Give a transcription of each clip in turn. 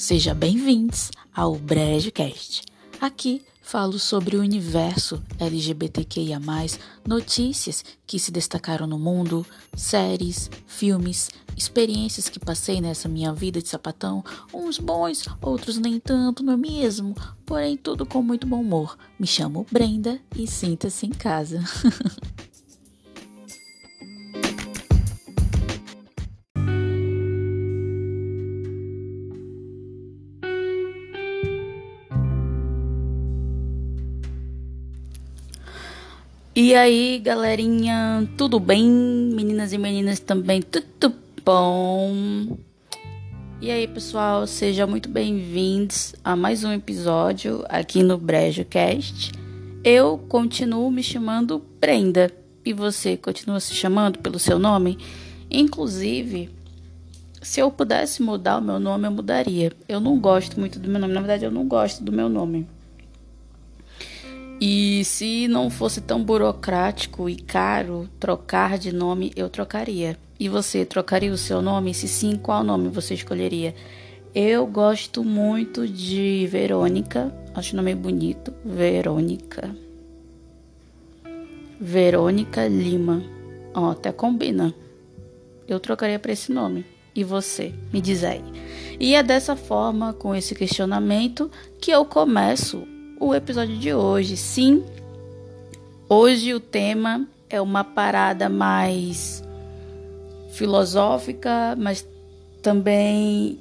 Sejam bem-vindos ao BrejoCast. Aqui falo sobre o universo LGBTQIA, notícias que se destacaram no mundo, séries, filmes, experiências que passei nessa minha vida de sapatão, uns bons, outros nem tanto, não é mesmo? Porém, tudo com muito bom humor. Me chamo Brenda e sinta-se em casa. E aí, galerinha, tudo bem? Meninas e meninas também, tudo bom? E aí, pessoal, sejam muito bem-vindos a mais um episódio aqui no Brejo Cast. Eu continuo me chamando Brenda e você continua se chamando pelo seu nome? Inclusive, se eu pudesse mudar o meu nome, eu mudaria. Eu não gosto muito do meu nome, na verdade, eu não gosto do meu nome. E se não fosse tão burocrático e caro trocar de nome, eu trocaria. E você trocaria o seu nome? Se sim, qual nome você escolheria? Eu gosto muito de Verônica, acho o nome bonito. Verônica. Verônica Lima. Ó, até combina. Eu trocaria para esse nome. E você? Me diz aí. E é dessa forma, com esse questionamento, que eu começo o episódio de hoje. Sim, hoje o tema é uma parada mais filosófica, mas também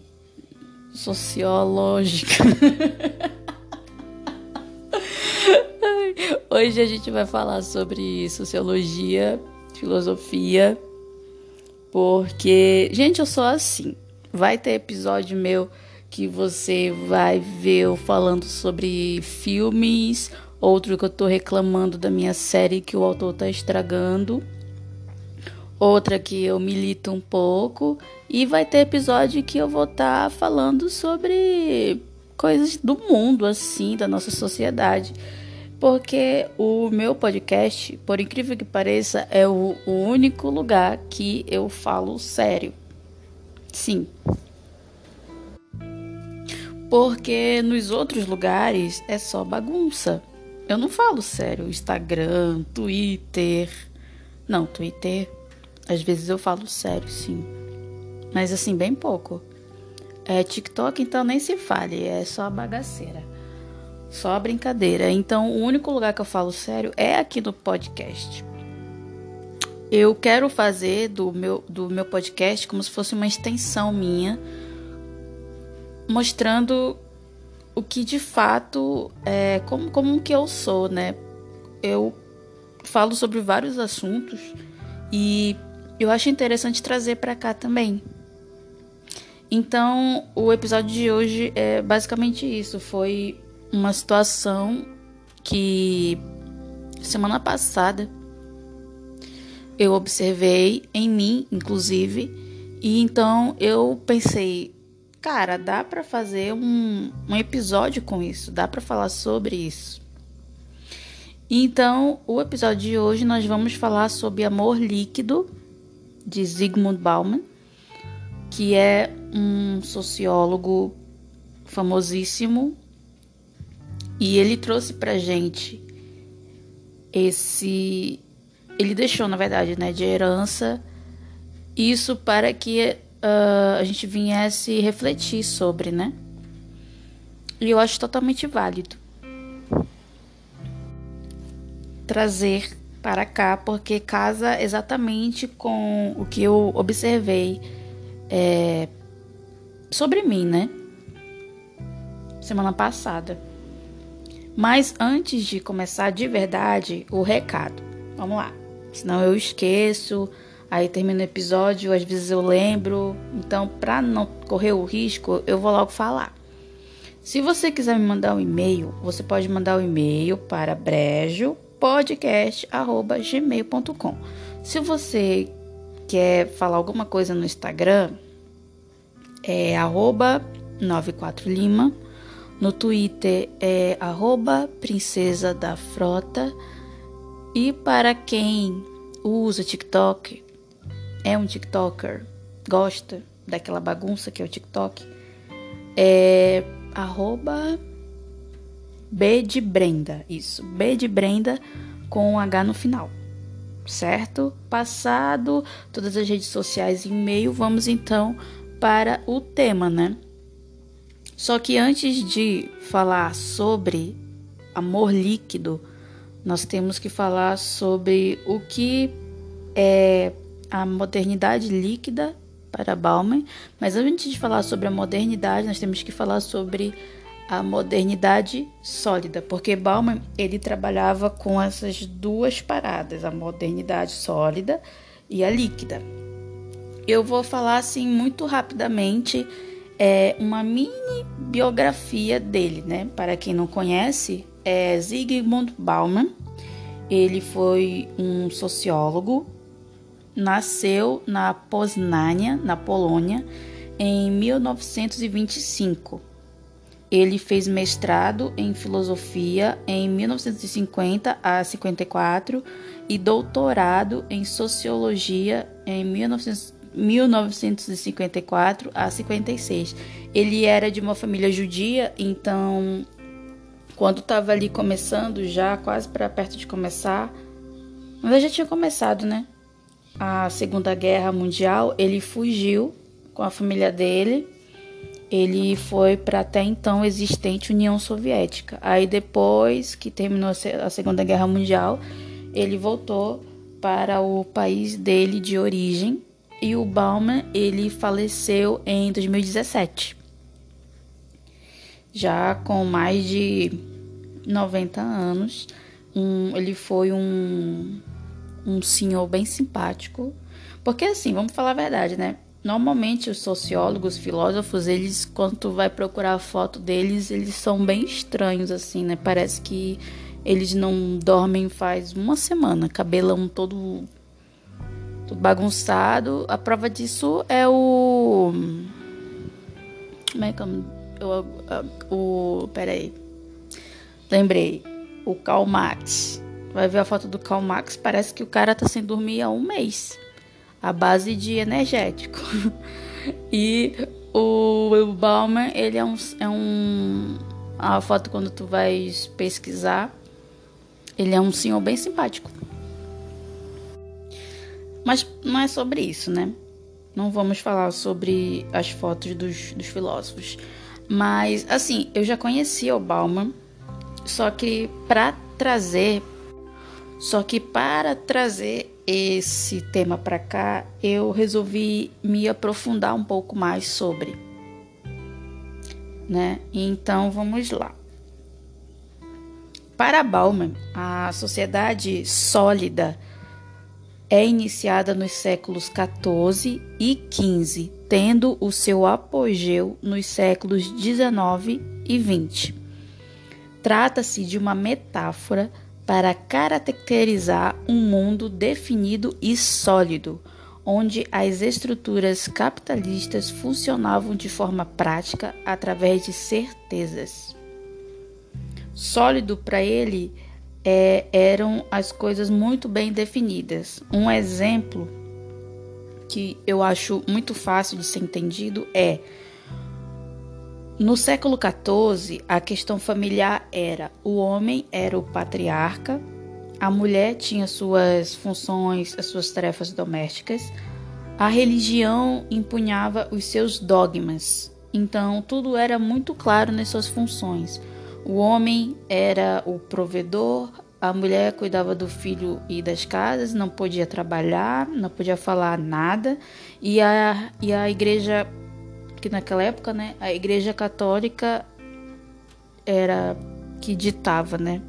sociológica. Hoje a gente vai falar sobre sociologia, filosofia, porque, gente, eu sou assim. Vai ter episódio meu que você vai ver eu falando sobre filmes, outro que eu tô reclamando da minha série que o autor tá estragando, outra que eu milito um pouco, e vai ter episódio que eu vou estar tá falando sobre coisas do mundo, assim, da nossa sociedade. Porque o meu podcast, por incrível que pareça, é o, o único lugar que eu falo sério. Sim, porque nos outros lugares é só bagunça. Eu não falo sério. Instagram, Twitter. Não, Twitter. Às vezes eu falo sério, sim. Mas assim, bem pouco. É TikTok, então nem se fale. É só bagaceira. Só brincadeira. Então, o único lugar que eu falo sério é aqui no podcast. Eu quero fazer do meu, do meu podcast como se fosse uma extensão minha mostrando o que de fato é como, como que eu sou, né? Eu falo sobre vários assuntos e eu acho interessante trazer para cá também. Então, o episódio de hoje é basicamente isso. Foi uma situação que semana passada eu observei em mim, inclusive, e então eu pensei, Cara, dá para fazer um, um episódio com isso, dá para falar sobre isso. Então, o episódio de hoje nós vamos falar sobre Amor Líquido, de Zygmunt Bauman, que é um sociólogo famosíssimo, e ele trouxe pra gente esse. Ele deixou, na verdade, né, de herança, isso para que uh, a gente viesse refletir sobre, né? E eu acho totalmente válido trazer para cá, porque casa exatamente com o que eu observei é, sobre mim, né? Semana passada. Mas antes de começar de verdade, o recado. Vamos lá. Senão eu esqueço. Aí termina o episódio, às vezes eu lembro. Então, para não correr o risco, eu vou logo falar. Se você quiser me mandar um e-mail, você pode mandar o um e-mail para brejopodcast@gmail.com. Se você quer falar alguma coisa no Instagram, é arroba 94lima. No Twitter é arroba princesa da frota. E para quem usa TikTok, é um TikToker, gosta daquela bagunça que é o TikTok, é arroba B de Brenda, isso, B de Brenda com H no final, certo? Passado todas as redes sociais e e-mail, vamos então para o tema, né? Só que antes de falar sobre amor líquido, nós temos que falar sobre o que é a modernidade líquida para Bauman, mas antes de falar sobre a modernidade, nós temos que falar sobre a modernidade sólida, porque Bauman ele trabalhava com essas duas paradas, a modernidade sólida e a líquida. Eu vou falar assim muito rapidamente é uma mini biografia dele, né? Para quem não conhece, é Zygmunt Bauman. Ele foi um sociólogo, nasceu na Poznania, na Polônia, em 1925. Ele fez mestrado em filosofia em 1950 a 54 e doutorado em sociologia em 1954 a 56. Ele era de uma família judia, então quando estava ali começando, já quase para perto de começar, mas já tinha começado, né? A Segunda Guerra Mundial, ele fugiu com a família dele. Ele foi para até então existente União Soviética. Aí depois que terminou a Segunda Guerra Mundial, ele voltou para o país dele de origem e o Bauman ele faleceu em 2017. Já com mais de 90 anos, um, ele foi um um senhor bem simpático. Porque assim, vamos falar a verdade, né? Normalmente os sociólogos, filósofos, eles quando vai procurar a foto deles, eles são bem estranhos assim, né? Parece que eles não dormem faz uma semana, cabelão todo, todo bagunçado. A prova disso é o como é que eu, o, peraí. Lembrei, o Karl. Vai ver a foto do Karl Marx, parece que o cara tá sem dormir há um mês. A base de energético. e o, o ele é um, é um. A foto quando tu vai pesquisar, ele é um senhor bem simpático. Mas não é sobre isso, né? Não vamos falar sobre as fotos dos, dos filósofos. Mas, assim, eu já conhecia o Bauman, só que para trazer só que para trazer esse tema para cá, eu resolvi me aprofundar um pouco mais sobre, né? Então vamos lá. Para Bauman, a sociedade sólida é iniciada nos séculos 14 e 15, tendo o seu apogeu nos séculos 19 e 20. Trata-se de uma metáfora para caracterizar um mundo definido e sólido, onde as estruturas capitalistas funcionavam de forma prática através de certezas. Sólido para ele é, eram as coisas muito bem definidas. Um exemplo que eu acho muito fácil de ser entendido é no século XIV, a questão familiar era: o homem era o patriarca, a mulher tinha suas funções, as suas tarefas domésticas, a religião impunhava os seus dogmas. Então, tudo era muito claro nas suas funções. O homem era o provedor, a mulher cuidava do filho e das casas, não podia trabalhar, não podia falar nada, e a, e a igreja que naquela época, né, a Igreja Católica era que ditava, né,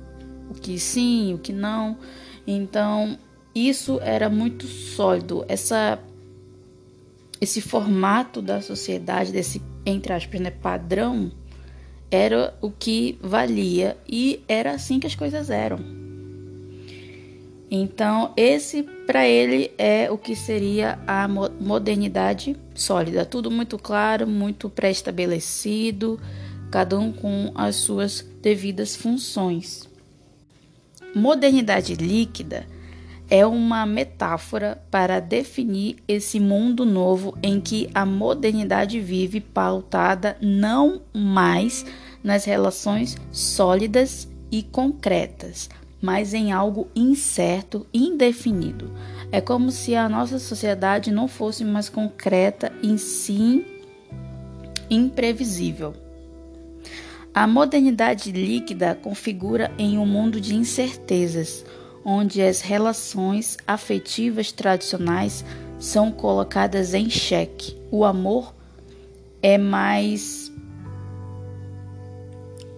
o que sim, o que não. Então, isso era muito sólido. Essa esse formato da sociedade desse entre aspas, né, padrão era o que valia e era assim que as coisas eram. Então, esse para ele é o que seria a modernidade sólida. Tudo muito claro, muito pré-estabelecido, cada um com as suas devidas funções. Modernidade líquida é uma metáfora para definir esse mundo novo em que a modernidade vive pautada não mais nas relações sólidas e concretas, mas em algo incerto, indefinido. É como se a nossa sociedade não fosse mais concreta e sim imprevisível. A modernidade líquida configura em um mundo de incertezas, onde as relações afetivas tradicionais são colocadas em xeque. O amor é mais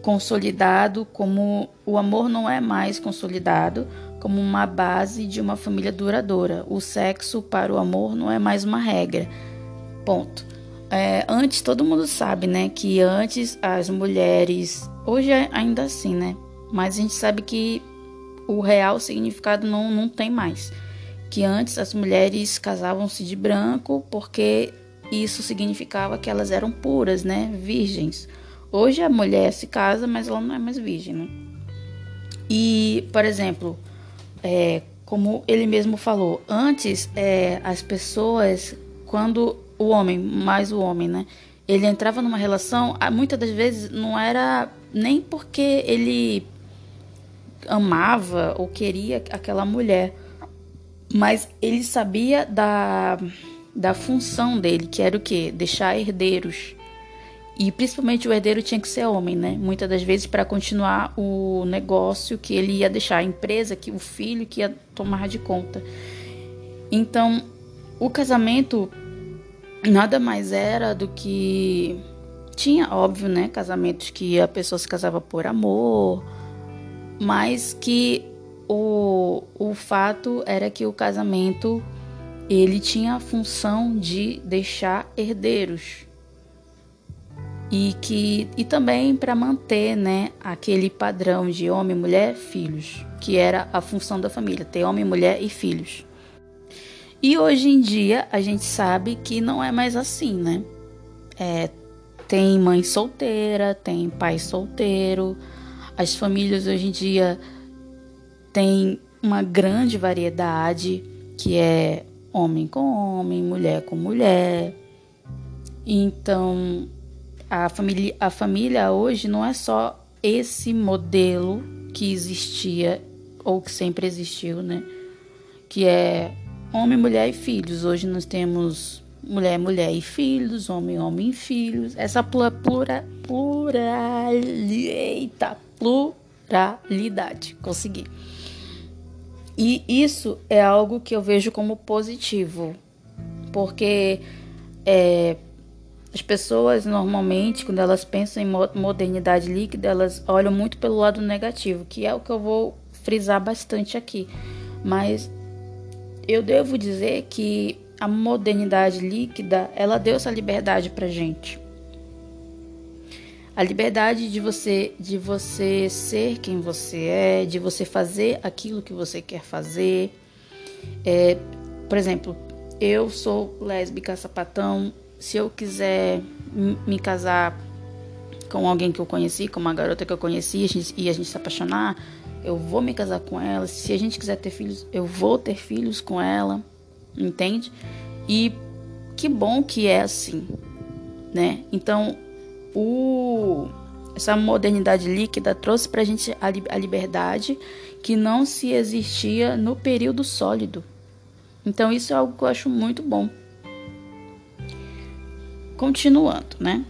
consolidado como o amor não é mais consolidado como uma base de uma família duradoura. O sexo para o amor não é mais uma regra. Ponto. É, antes todo mundo sabe, né, que antes as mulheres, hoje é ainda assim, né, mas a gente sabe que o real significado não, não tem mais. Que antes as mulheres casavam-se de branco porque isso significava que elas eram puras, né? Virgens. Hoje a mulher se casa, mas ela não é mais virgem, né? E, por exemplo, é, como ele mesmo falou, antes é, as pessoas, quando o homem, mais o homem, né? Ele entrava numa relação, muitas das vezes não era nem porque ele amava ou queria aquela mulher, mas ele sabia da, da função dele, que era o quê? Deixar herdeiros. E principalmente o herdeiro tinha que ser homem, né? Muitas das vezes para continuar o negócio que ele ia deixar, a empresa, que o filho que ia tomar de conta. Então, o casamento nada mais era do que tinha, óbvio, né, casamentos que a pessoa se casava por amor, mas que o, o fato era que o casamento ele tinha a função de deixar herdeiros e que e também para manter né aquele padrão de homem mulher filhos que era a função da família ter homem mulher e filhos. E hoje em dia a gente sabe que não é mais assim né? É, tem mãe solteira tem pai solteiro. As famílias hoje em dia têm uma grande variedade, que é homem com homem, mulher com mulher. Então, a família, a família hoje não é só esse modelo que existia ou que sempre existiu, né? Que é homem, mulher e filhos. Hoje nós temos mulher, mulher e filhos, homem, homem e filhos. Essa plura, plura, plural, eita, pluralidade. Consegui. E isso é algo que eu vejo como positivo, porque é, as pessoas normalmente, quando elas pensam em modernidade líquida, elas olham muito pelo lado negativo, que é o que eu vou frisar bastante aqui. Mas eu devo dizer que a modernidade líquida, ela deu essa liberdade pra gente a liberdade de você de você ser quem você é, de você fazer aquilo que você quer fazer. É, por exemplo, eu sou lésbica sapatão. Se eu quiser me casar com alguém que eu conheci, com uma garota que eu conheci e a, gente, se apaixonar, eu vou me casar com ela. Se a gente quiser ter filhos, eu vou ter filhos com ela, entende? E que bom que é assim, né? Então o, essa modernidade líquida trouxe para a gente a liberdade que não se existia no período sólido. Então isso é algo que eu acho muito bom. Continuando, né?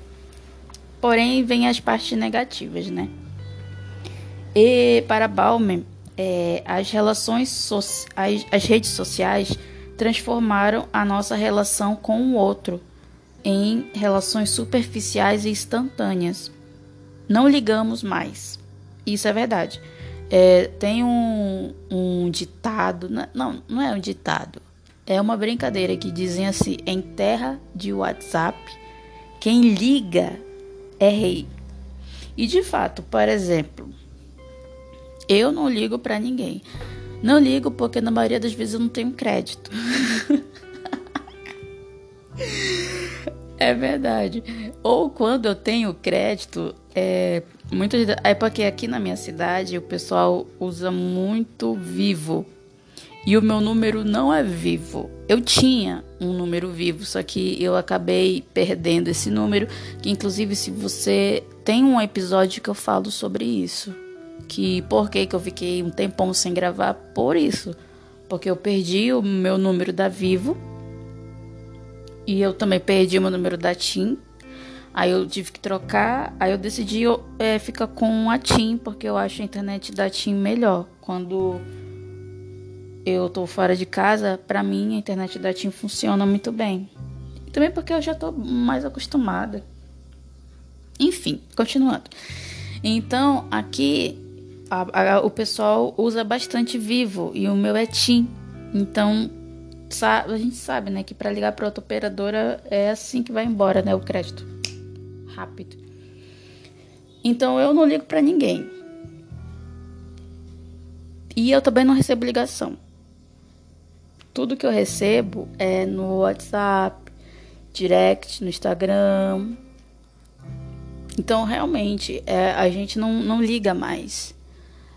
Porém, vem as partes negativas, né? E para Bauman, é, as relações, so as, as redes sociais transformaram a nossa relação com o outro em relações superficiais e instantâneas. Não ligamos mais. Isso é verdade. É, tem um, um ditado, não, não é um ditado, é uma brincadeira que dizem assim: em terra de WhatsApp, quem liga é rei. E de fato, por exemplo, eu não ligo para ninguém. Não ligo porque na maioria das vezes eu não tenho crédito. É verdade. Ou quando eu tenho crédito, é, muito, é porque aqui na minha cidade o pessoal usa muito Vivo. E o meu número não é vivo. Eu tinha um número vivo, só que eu acabei perdendo esse número. Que inclusive, se você tem um episódio que eu falo sobre isso, que por que, que eu fiquei um tempão sem gravar por isso, porque eu perdi o meu número da Vivo e eu também perdi o meu número da TIM. Aí eu tive que trocar, aí eu decidi é, ficar com a TIM, porque eu acho a internet da TIM melhor. Quando eu tô fora de casa, pra mim a internet da TIM funciona muito bem. Também porque eu já tô mais acostumada. Enfim, continuando. Então, aqui a, a, o pessoal usa bastante Vivo e o meu é TIM. Então, a gente sabe, né, que para ligar para outra operadora é assim que vai embora, né, o crédito. Rápido. Então, eu não ligo para ninguém. E eu também não recebo ligação. Tudo que eu recebo é no WhatsApp, direct, no Instagram. Então, realmente, é, a gente não, não liga mais.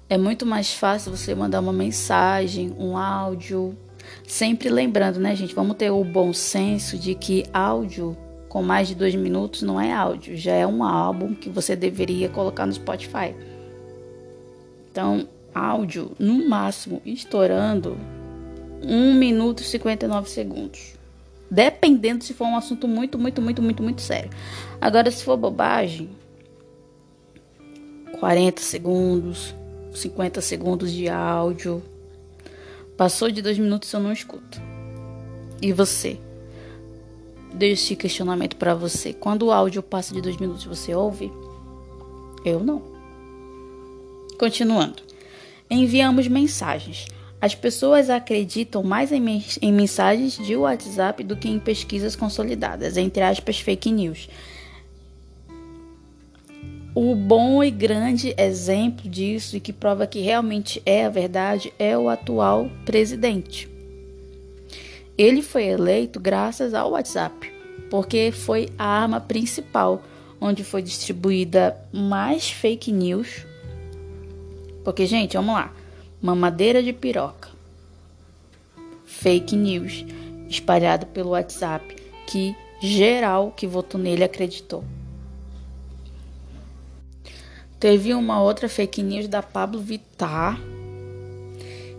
É muito mais fácil você mandar uma mensagem, um áudio. Sempre lembrando, né, gente? Vamos ter o bom senso de que áudio com mais de dois minutos não é áudio, já é um álbum que você deveria colocar no Spotify. Então, áudio, no máximo, estourando 1 minuto e 59 segundos. Dependendo se for um assunto muito, muito, muito, muito, muito sério. Agora, se for bobagem, 40 segundos, 50 segundos de áudio. Passou de dois minutos eu não escuto. E você? Deixe esse questionamento para você. Quando o áudio passa de dois minutos, você ouve? Eu não. Continuando. Enviamos mensagens. As pessoas acreditam mais em, em mensagens de WhatsApp do que em pesquisas consolidadas, entre aspas, fake news. O bom e grande exemplo disso e que prova que realmente é a verdade é o atual presidente. Ele foi eleito graças ao WhatsApp, porque foi a arma principal onde foi distribuída mais fake news. Porque, gente, vamos lá mamadeira de piroca, fake news espalhado pelo WhatsApp que geral que votou nele acreditou. Teve uma outra fake news da Pablo Vittar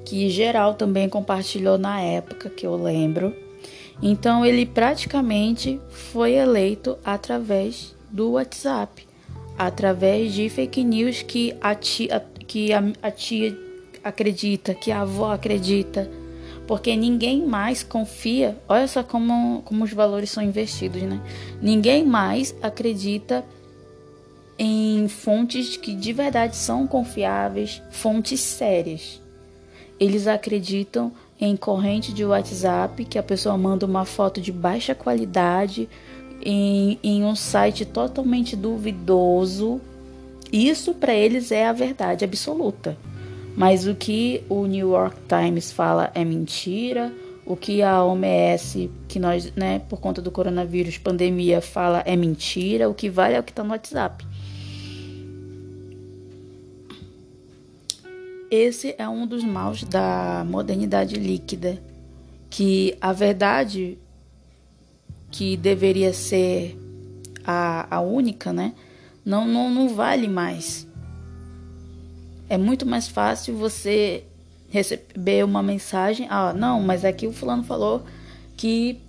que geral também compartilhou na época que eu lembro. Então ele praticamente foi eleito através do WhatsApp, através de fake news que a tia, que a, a tia acredita, que a avó acredita, porque ninguém mais confia. Olha só como, como os valores são investidos, né? Ninguém mais acredita em fontes que de verdade são confiáveis, fontes sérias. Eles acreditam em corrente de WhatsApp, que a pessoa manda uma foto de baixa qualidade em, em um site totalmente duvidoso. Isso para eles é a verdade absoluta. Mas o que o New York Times fala é mentira, o que a OMS, que nós, né, por conta do coronavírus, pandemia, fala é mentira, o que vale é o que está no WhatsApp. Esse é um dos maus da modernidade líquida, que a verdade que deveria ser a, a única, né, não, não, não vale mais. É muito mais fácil você receber uma mensagem, ah, não, mas aqui o fulano falou que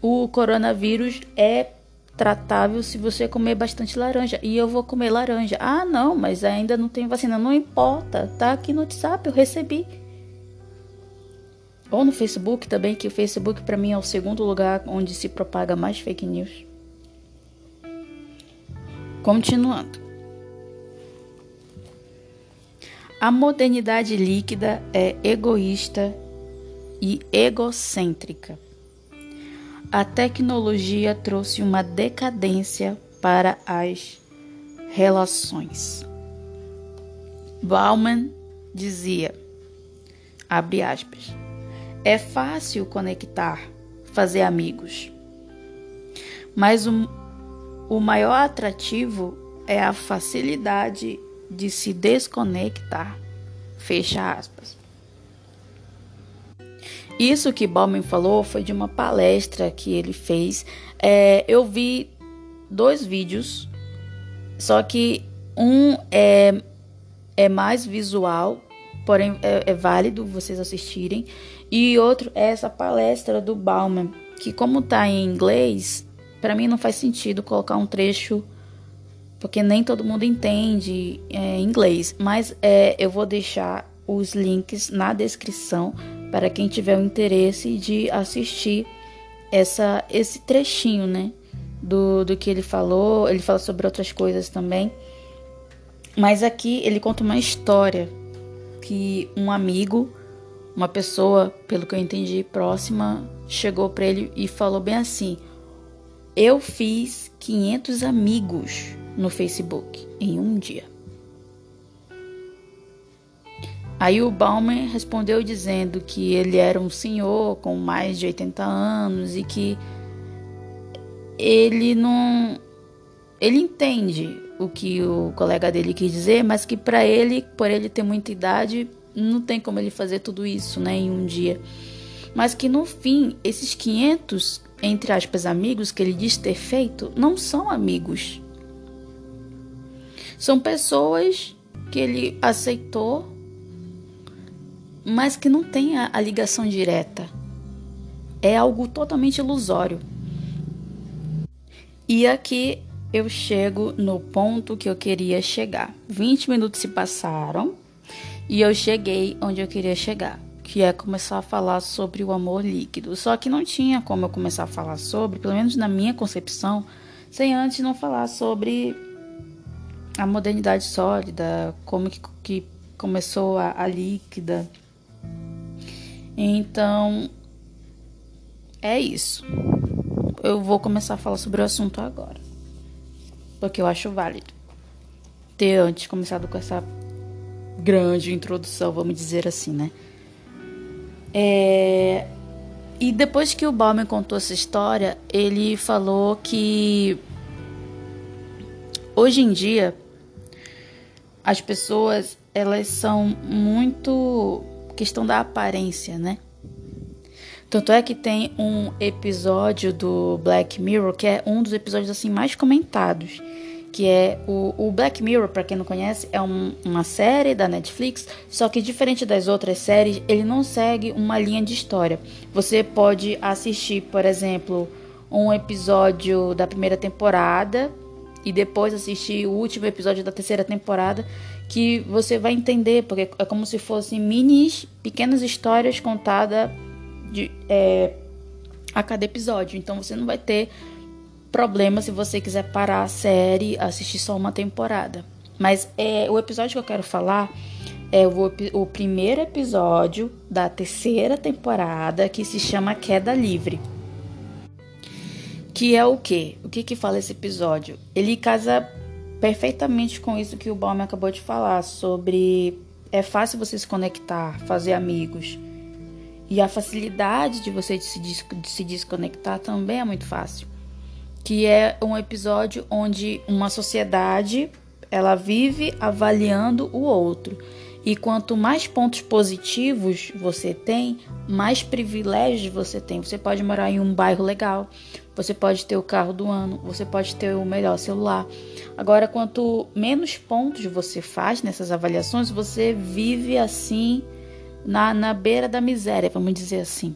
o coronavírus é tratável se você comer bastante laranja. E eu vou comer laranja. Ah, não, mas ainda não tem vacina. Não importa, tá aqui no WhatsApp, eu recebi. Ou no Facebook também, que o Facebook para mim é o segundo lugar onde se propaga mais fake news. Continuando. A modernidade líquida é egoísta e egocêntrica. A tecnologia trouxe uma decadência para as relações. Bauman dizia, abre aspas, é fácil conectar, fazer amigos, mas o, o maior atrativo é a facilidade de se desconectar. Fecha aspas. Isso que Bauman falou foi de uma palestra que ele fez. É, eu vi dois vídeos, só que um é, é mais visual, porém é, é válido vocês assistirem, e outro é essa palestra do Bauman, que como tá em inglês, para mim não faz sentido colocar um trecho porque nem todo mundo entende é, inglês, mas é, eu vou deixar os links na descrição para quem tiver o interesse de assistir essa, esse trechinho, né? Do, do que ele falou. Ele fala sobre outras coisas também. Mas aqui ele conta uma história que um amigo, uma pessoa, pelo que eu entendi, próxima, chegou para ele e falou bem assim: Eu fiz 500 amigos no Facebook em um dia. Aí o Bauman respondeu dizendo que ele era um senhor com mais de 80 anos e que ele não ele entende o que o colega dele quis dizer, mas que para ele, por ele ter muita idade, não tem como ele fazer tudo isso, né, em um dia. Mas que no fim, esses 500, entre aspas, amigos que ele diz ter feito, não são amigos. São pessoas que ele aceitou mas que não tem a, a ligação direta. É algo totalmente ilusório. E aqui eu chego no ponto que eu queria chegar. 20 minutos se passaram e eu cheguei onde eu queria chegar, que é começar a falar sobre o amor líquido. Só que não tinha como eu começar a falar sobre, pelo menos na minha concepção, sem antes não falar sobre a modernidade sólida, como que, que começou a, a líquida então, é isso. Eu vou começar a falar sobre o assunto agora. Porque eu acho válido ter antes começado com essa grande introdução, vamos dizer assim, né? É... E depois que o Bauman contou essa história, ele falou que hoje em dia as pessoas elas são muito questão da aparência, né? Tanto é que tem um episódio do Black Mirror que é um dos episódios assim mais comentados, que é o, o Black Mirror, para quem não conhece, é um, uma série da Netflix, só que diferente das outras séries, ele não segue uma linha de história. Você pode assistir, por exemplo, um episódio da primeira temporada e depois assistir o último episódio da terceira temporada, que você vai entender, porque é como se fossem minis, pequenas histórias contadas de, é, a cada episódio. Então você não vai ter problema se você quiser parar a série, assistir só uma temporada. Mas é, o episódio que eu quero falar é o, o primeiro episódio da terceira temporada que se chama Queda Livre. Que é o quê? O que que fala esse episódio? Ele casa perfeitamente com isso que o Bauman acabou de falar sobre é fácil você se conectar, fazer amigos. E a facilidade de você se, de se desconectar também é muito fácil. Que é um episódio onde uma sociedade ela vive avaliando o outro. E quanto mais pontos positivos você tem, mais privilégios você tem. Você pode morar em um bairro legal, você pode ter o carro do ano, você pode ter o melhor celular. Agora, quanto menos pontos você faz nessas avaliações, você vive assim na, na beira da miséria, vamos dizer assim.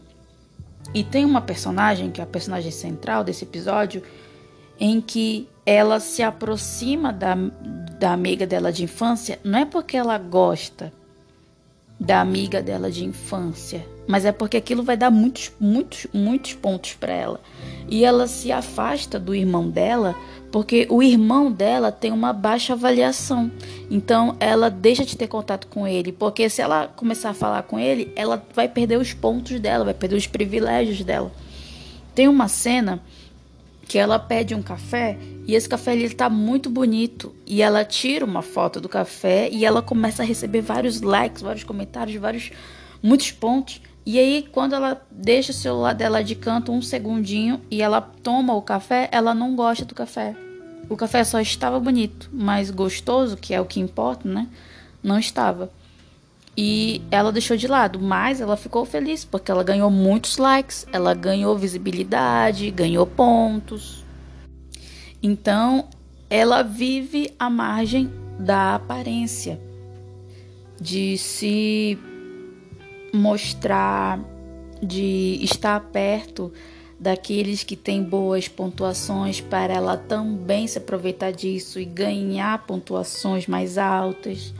E tem uma personagem, que é a personagem central desse episódio, em que ela se aproxima da, da amiga dela de infância, não é porque ela gosta da amiga dela de infância, mas é porque aquilo vai dar muitos, muitos, muitos pontos para ela. E ela se afasta do irmão dela porque o irmão dela tem uma baixa avaliação. Então ela deixa de ter contato com ele, porque se ela começar a falar com ele, ela vai perder os pontos dela, vai perder os privilégios dela. Tem uma cena que ela pede um café e esse café ele tá muito bonito e ela tira uma foto do café e ela começa a receber vários likes, vários comentários, vários muitos pontos. E aí quando ela deixa o celular dela de canto um segundinho e ela toma o café, ela não gosta do café. O café só estava bonito, mas gostoso, que é o que importa, né? Não estava. E ela deixou de lado, mas ela ficou feliz porque ela ganhou muitos likes, ela ganhou visibilidade, ganhou pontos. Então, ela vive à margem da aparência, de se mostrar, de estar perto daqueles que têm boas pontuações para ela também se aproveitar disso e ganhar pontuações mais altas.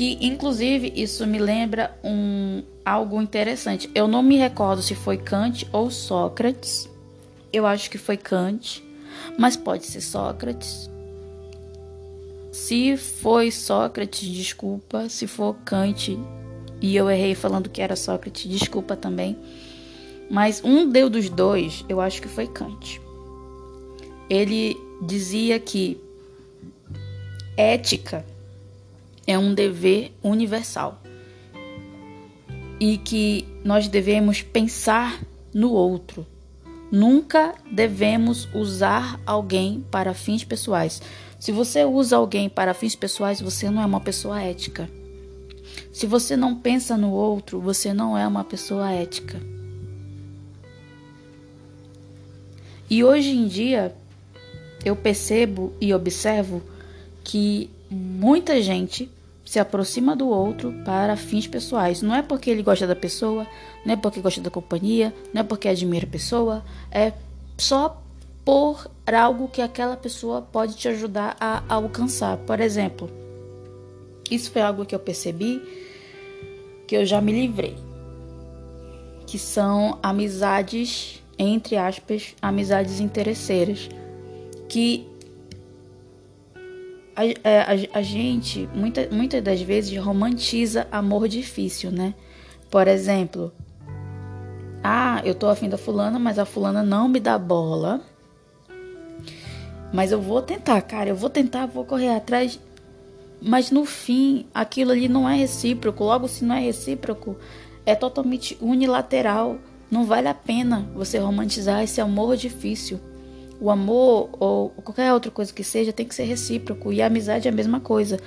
Que inclusive isso me lembra um algo interessante. Eu não me recordo se foi Kant ou Sócrates. Eu acho que foi Kant, mas pode ser Sócrates. Se foi Sócrates, desculpa. Se for Kant e eu errei falando que era Sócrates, desculpa também. Mas um deu dos dois, eu acho que foi Kant. Ele dizia que ética é um dever universal e que nós devemos pensar no outro. Nunca devemos usar alguém para fins pessoais. Se você usa alguém para fins pessoais, você não é uma pessoa ética. Se você não pensa no outro, você não é uma pessoa ética. E hoje em dia, eu percebo e observo que muita gente se aproxima do outro para fins pessoais. Não é porque ele gosta da pessoa, não é porque gosta da companhia, não é porque admira a pessoa, é só por algo que aquela pessoa pode te ajudar a, alcançar. Por exemplo, isso foi algo que eu percebi que eu já me livrei, que são amizades entre aspas, amizades interesseiras, que a, é, a, a gente, muita, muitas das vezes, romantiza amor difícil, né? Por exemplo, ah, eu tô afim da fulana, mas a fulana não me dá bola. Mas eu vou tentar, cara, eu vou tentar, vou correr atrás. Mas no fim, aquilo ali não é recíproco. Logo, se não é recíproco, é totalmente unilateral. Não vale a pena você romantizar esse amor difícil. O amor ou qualquer outra coisa que seja tem que ser recíproco e a amizade é a mesma coisa.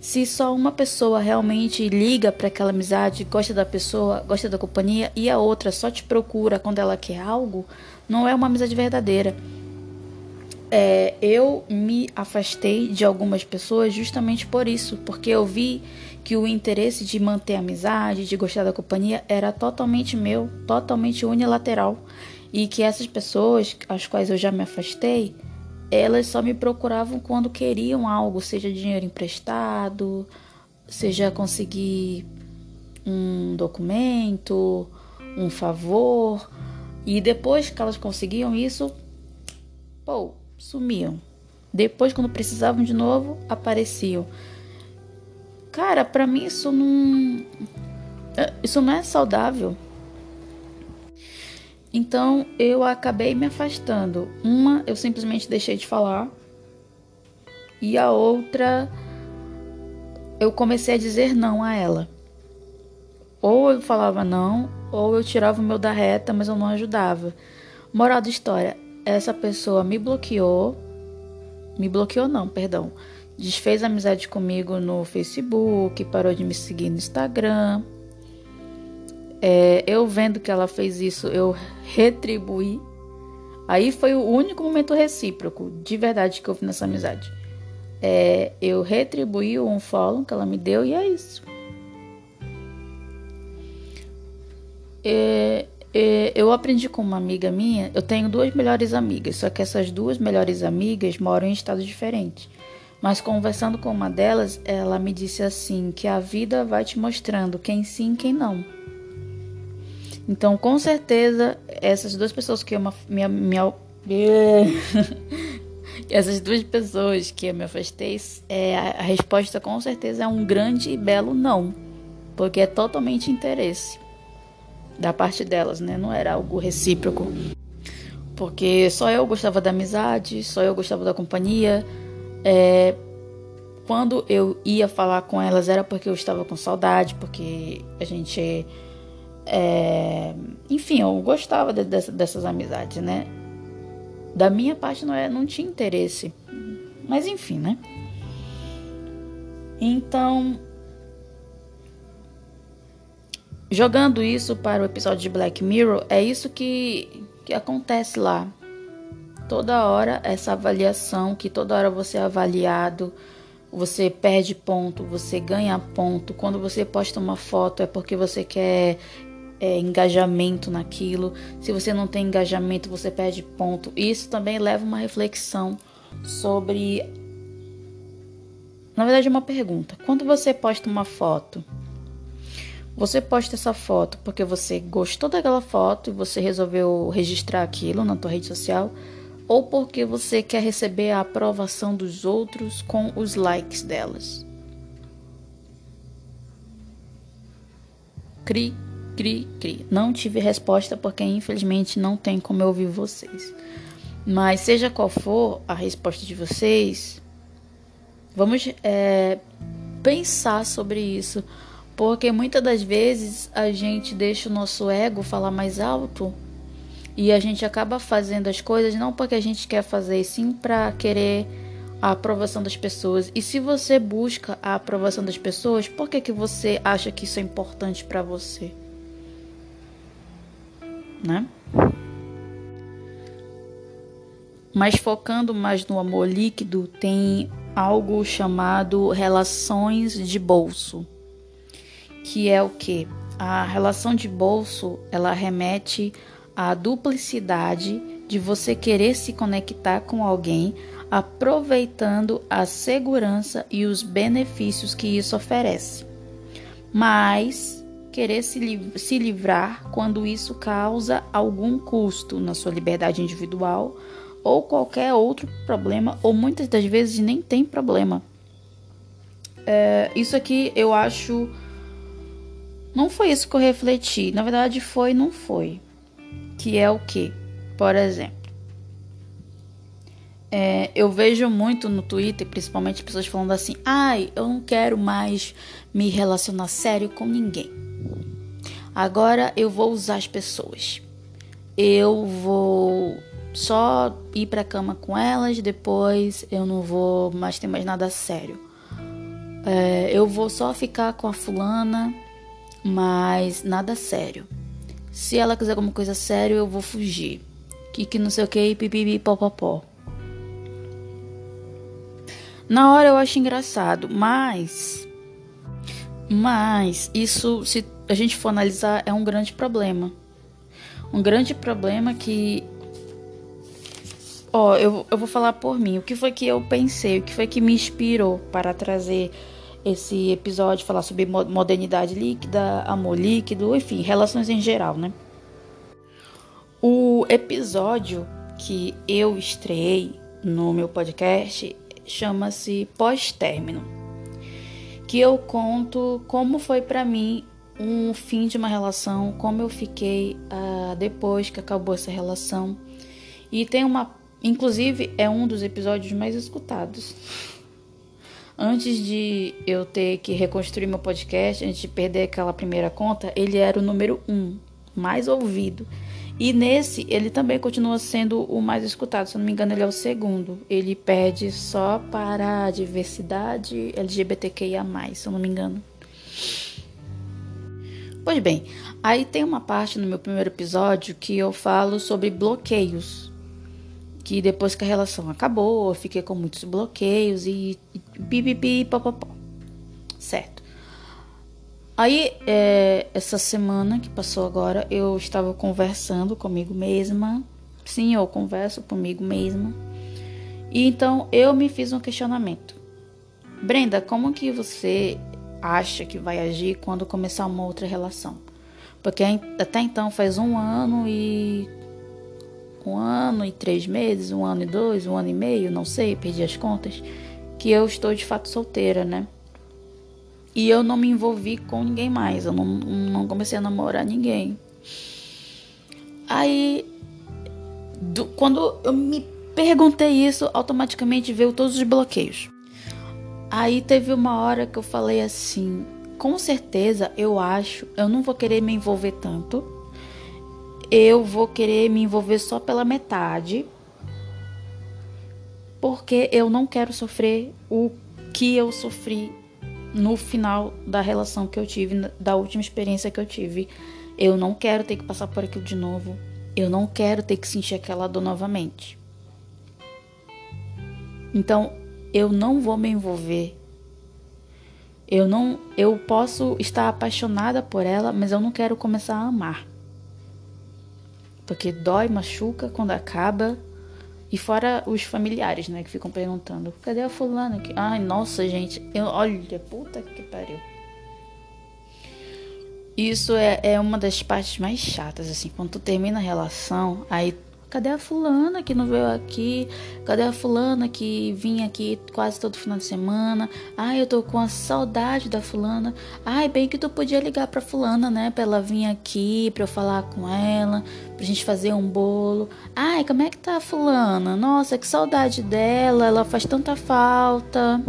Se só uma pessoa realmente liga para aquela amizade, gosta da pessoa, gosta da companhia e a outra só te procura quando ela quer algo, não é uma amizade verdadeira. É, eu me afastei de algumas pessoas justamente por isso, porque eu vi que o interesse de manter a amizade, de gostar da companhia, era totalmente meu, totalmente unilateral e que essas pessoas, às quais eu já me afastei, elas só me procuravam quando queriam algo, seja dinheiro emprestado, seja conseguir um documento, um favor. E depois que elas conseguiam isso, pô, sumiam. Depois, quando precisavam de novo, apareciam. Cara, para mim isso não. Isso não é saudável. Então eu acabei me afastando. Uma eu simplesmente deixei de falar. E a outra eu comecei a dizer não a ela. Ou eu falava não, ou eu tirava o meu da reta, mas eu não ajudava. Moral da história: essa pessoa me bloqueou. Me bloqueou, não, perdão. Desfez amizade comigo no Facebook, parou de me seguir no Instagram. É, eu vendo que ela fez isso, eu retribuí. Aí foi o único momento recíproco, de verdade, que eu vi nessa amizade. É, eu retribuí o um follow que ela me deu e é isso. É, é, eu aprendi com uma amiga minha. Eu tenho duas melhores amigas, só que essas duas melhores amigas moram em estados diferentes. Mas conversando com uma delas, ela me disse assim: que a vida vai te mostrando quem sim, quem não. Então, com certeza, essas duas pessoas que eu me, me, essas duas pessoas que eu me afastei, é, a resposta com certeza é um grande e belo não, porque é totalmente interesse da parte delas, né? Não era algo recíproco. Porque só eu gostava da amizade, só eu gostava da companhia. É, quando eu ia falar com elas era porque eu estava com saudade, porque a gente. É, enfim, eu gostava de, de, dessas amizades, né? Da minha parte não, é, não tinha interesse. Mas enfim, né? Então, jogando isso para o episódio de Black Mirror, é isso que, que acontece lá. Toda hora essa avaliação, que toda hora você é avaliado, você perde ponto, você ganha ponto. Quando você posta uma foto é porque você quer é, engajamento naquilo. Se você não tem engajamento, você perde ponto. Isso também leva uma reflexão sobre. Na verdade, uma pergunta. Quando você posta uma foto, você posta essa foto porque você gostou daquela foto e você resolveu registrar aquilo na tua rede social? ou porque você quer receber a aprovação dos outros com os likes delas. Cri, cri, cri. Não tive resposta porque infelizmente não tem como eu ouvir vocês. Mas seja qual for a resposta de vocês, vamos é, pensar sobre isso, porque muitas das vezes a gente deixa o nosso ego falar mais alto e a gente acaba fazendo as coisas não porque a gente quer fazer, sim para querer a aprovação das pessoas. E se você busca a aprovação das pessoas, por que, que você acha que isso é importante para você? Né? Mas focando mais no amor líquido, tem algo chamado relações de bolso, que é o que? A relação de bolso, ela remete a duplicidade de você querer se conectar com alguém, aproveitando a segurança e os benefícios que isso oferece, mas querer se, liv se livrar quando isso causa algum custo na sua liberdade individual ou qualquer outro problema, ou muitas das vezes nem tem problema. É, isso aqui eu acho. Não foi isso que eu refleti. Na verdade, foi, não foi que é o que? Por exemplo, é, eu vejo muito no Twitter, principalmente pessoas falando assim: ai, eu não quero mais me relacionar sério com ninguém. Agora eu vou usar as pessoas. Eu vou só ir pra cama com elas, depois eu não vou mais ter mais nada sério. É, eu vou só ficar com a fulana, mas nada sério. Se ela quiser alguma coisa séria, eu vou fugir. Que que não sei o que, pipipi, popopó. Na hora eu acho engraçado, mas. Mas isso, se a gente for analisar, é um grande problema. Um grande problema que. Ó, eu, eu vou falar por mim. O que foi que eu pensei? O que foi que me inspirou para trazer esse episódio, falar sobre modernidade líquida, amor líquido, enfim, relações em geral, né? O episódio que eu estreiei no meu podcast chama-se Pós-Término, que eu conto como foi para mim um fim de uma relação, como eu fiquei uh, depois que acabou essa relação. E tem uma. Inclusive, é um dos episódios mais escutados. Antes de eu ter que reconstruir meu podcast, antes de perder aquela primeira conta, ele era o número um, mais ouvido. E nesse, ele também continua sendo o mais escutado. Se eu não me engano, ele é o segundo. Ele perde só para a diversidade LGBTQIA, se eu não me engano. Pois bem, aí tem uma parte no meu primeiro episódio que eu falo sobre bloqueios que depois que a relação acabou, eu fiquei com muitos bloqueios e pipipi, papapó. Certo. Aí, é, essa semana que passou agora, eu estava conversando comigo mesma. Sim, eu converso comigo mesma. E então eu me fiz um questionamento. Brenda, como que você acha que vai agir quando começar uma outra relação? Porque até então faz um ano e um ano e três meses, um ano e dois, um ano e meio, não sei, perdi as contas, que eu estou de fato solteira, né? E eu não me envolvi com ninguém mais, eu não, não comecei a namorar ninguém. Aí, do, quando eu me perguntei isso, automaticamente veio todos os bloqueios. Aí teve uma hora que eu falei assim: com certeza eu acho, eu não vou querer me envolver tanto eu vou querer me envolver só pela metade, porque eu não quero sofrer o que eu sofri no final da relação que eu tive, da última experiência que eu tive. Eu não quero ter que passar por aquilo de novo. Eu não quero ter que sentir aquela dor novamente. Então, eu não vou me envolver. Eu não, eu posso estar apaixonada por ela, mas eu não quero começar a amar. Porque dói, machuca quando acaba. E fora os familiares, né, que ficam perguntando: cadê a fulana? Que... Ai, nossa, gente, eu, olha, puta que pariu. Isso é, é uma das partes mais chatas, assim, quando tu termina a relação, aí Cadê a fulana que não veio aqui? Cadê a fulana que vinha aqui quase todo final de semana? Ai, eu tô com a saudade da fulana. Ai, bem que tu podia ligar pra fulana, né? Pra ela vir aqui, pra eu falar com ela, pra gente fazer um bolo. Ai, como é que tá a fulana? Nossa, que saudade dela, ela faz tanta falta.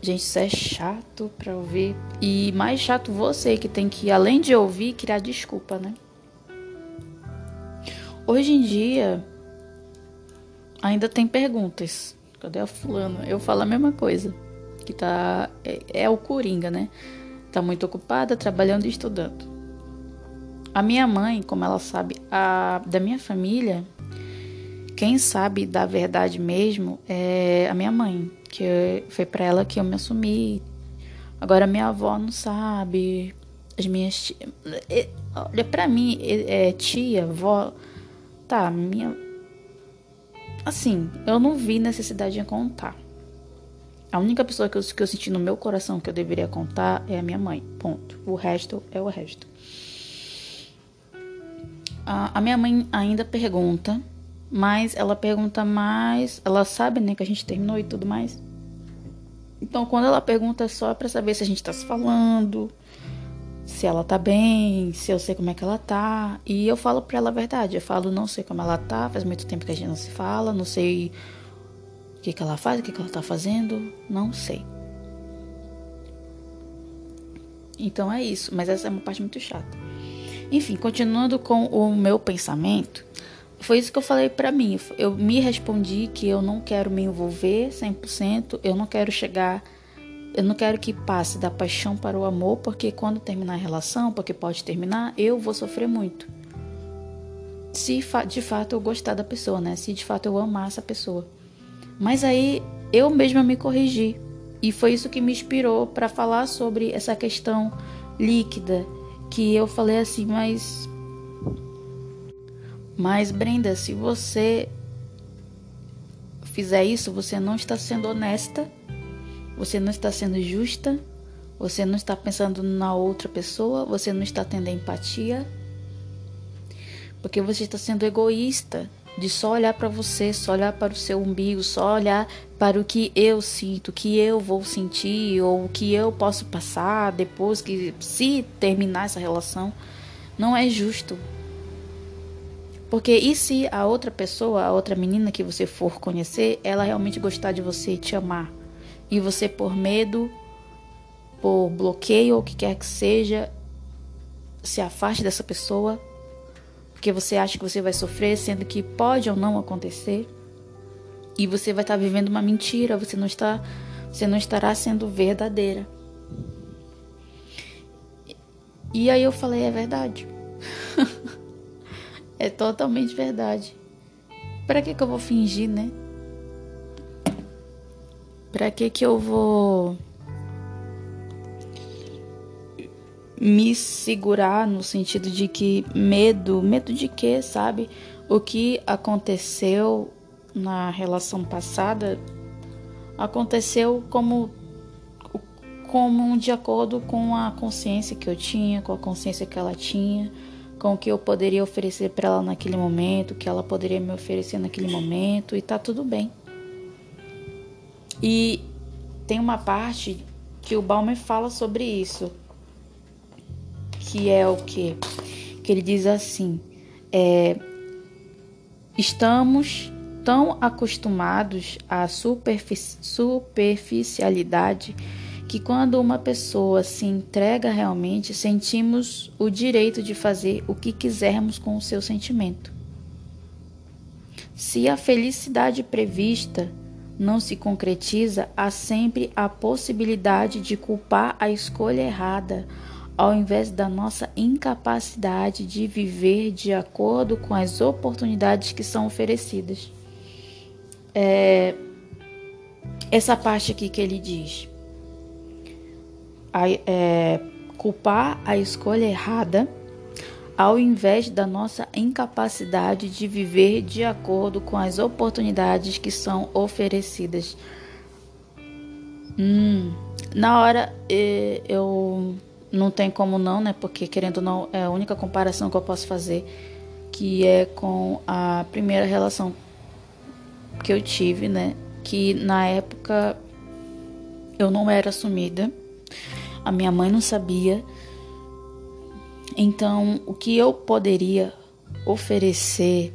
Gente, isso é chato pra ouvir. E mais chato você que tem que, além de ouvir, criar desculpa, né? Hoje em dia, ainda tem perguntas. Cadê a fulana? Eu falo a mesma coisa. Que tá. É, é o Coringa, né? Tá muito ocupada, trabalhando e estudando. A minha mãe, como ela sabe, a da minha família, quem sabe da verdade mesmo é a minha mãe, que foi para ela que eu me assumi. Agora minha avó não sabe, as minhas tias, olha para mim, é, tia, avó, Tá, minha. Assim, eu não vi necessidade de contar. A única pessoa que eu, que eu senti no meu coração que eu deveria contar é a minha mãe. Ponto. O resto é o resto. A, a minha mãe ainda pergunta, mas ela pergunta mais. Ela sabe, né, que a gente terminou e tudo mais. Então, quando ela pergunta é só para saber se a gente tá se falando, se ela tá bem, se eu sei como é que ela tá. E eu falo pra ela a verdade. Eu falo, não sei como ela tá, faz muito tempo que a gente não se fala, não sei o que, que ela faz, o que, que ela tá fazendo, não sei. Então é isso, mas essa é uma parte muito chata. Enfim, continuando com o meu pensamento, foi isso que eu falei para mim. Eu me respondi que eu não quero me envolver 100%, eu não quero chegar eu não quero que passe da paixão para o amor, porque quando terminar a relação, porque pode terminar, eu vou sofrer muito. Se de fato eu gostar da pessoa, né? Se de fato eu amar essa pessoa. Mas aí eu mesma me corrigi. E foi isso que me inspirou para falar sobre essa questão líquida. Que eu falei assim, mas. Mas, Brenda, se você fizer isso, você não está sendo honesta você não está sendo justa, você não está pensando na outra pessoa, você não está tendo empatia, porque você está sendo egoísta de só olhar para você, só olhar para o seu umbigo, só olhar para o que eu sinto, o que eu vou sentir ou o que eu posso passar depois que se terminar essa relação. Não é justo. Porque e se a outra pessoa, a outra menina que você for conhecer, ela realmente gostar de você e te amar? E você, por medo, por bloqueio ou o que quer que seja, se afaste dessa pessoa, porque você acha que você vai sofrer, sendo que pode ou não acontecer, e você vai estar vivendo uma mentira, você não está, você não estará sendo verdadeira. E aí eu falei, é verdade. é totalmente verdade. Para que que eu vou fingir, né? Para que que eu vou me segurar no sentido de que medo, medo de quê, sabe? O que aconteceu na relação passada aconteceu como como de acordo com a consciência que eu tinha, com a consciência que ela tinha, com o que eu poderia oferecer para ela naquele momento, que ela poderia me oferecer naquele momento e tá tudo bem. E tem uma parte que o Balmer fala sobre isso, que é o que? Que ele diz assim: é, estamos tão acostumados à superfici superficialidade que quando uma pessoa se entrega realmente, sentimos o direito de fazer o que quisermos com o seu sentimento. Se a felicidade prevista não se concretiza, há sempre a possibilidade de culpar a escolha errada, ao invés da nossa incapacidade de viver de acordo com as oportunidades que são oferecidas. É, essa parte aqui que ele diz: a, é, culpar a escolha errada ao invés da nossa incapacidade de viver de acordo com as oportunidades que são oferecidas. Hum, na hora eu não tem como não, né? Porque querendo ou não é a única comparação que eu posso fazer, que é com a primeira relação que eu tive, né? Que na época eu não era assumida, a minha mãe não sabia então, o que eu poderia oferecer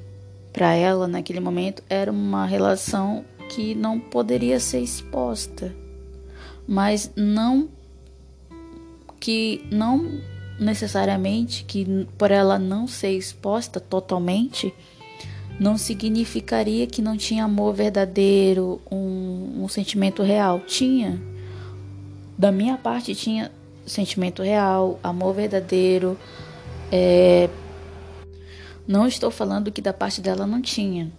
para ela naquele momento era uma relação que não poderia ser exposta, mas não que não necessariamente que por ela não ser exposta totalmente não significaria que não tinha amor verdadeiro, um, um sentimento real. Tinha. Da minha parte, tinha sentimento real, amor verdadeiro. É... Não estou falando que da parte dela não tinha.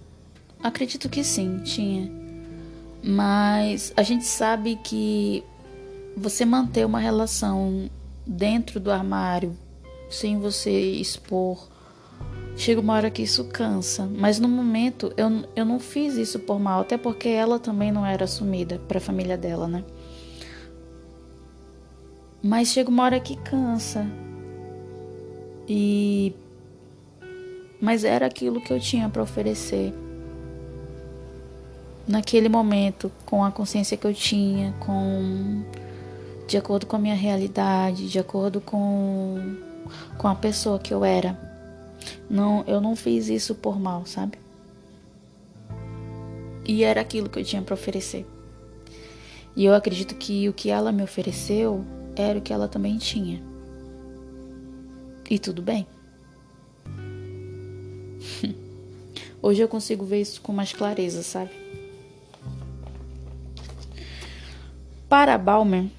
Acredito que sim, tinha. Mas a gente sabe que você manter uma relação dentro do armário, sem você expor, chega uma hora que isso cansa. Mas no momento eu, eu não fiz isso por mal, até porque ela também não era assumida para a família dela, né? Mas chega uma hora que cansa. E mas era aquilo que eu tinha para oferecer. Naquele momento, com a consciência que eu tinha, com de acordo com a minha realidade, de acordo com com a pessoa que eu era. Não, eu não fiz isso por mal, sabe? E era aquilo que eu tinha para oferecer. E eu acredito que o que ela me ofereceu era o que ela também tinha. E tudo bem. Hoje eu consigo ver isso com mais clareza, sabe? Para Bauman,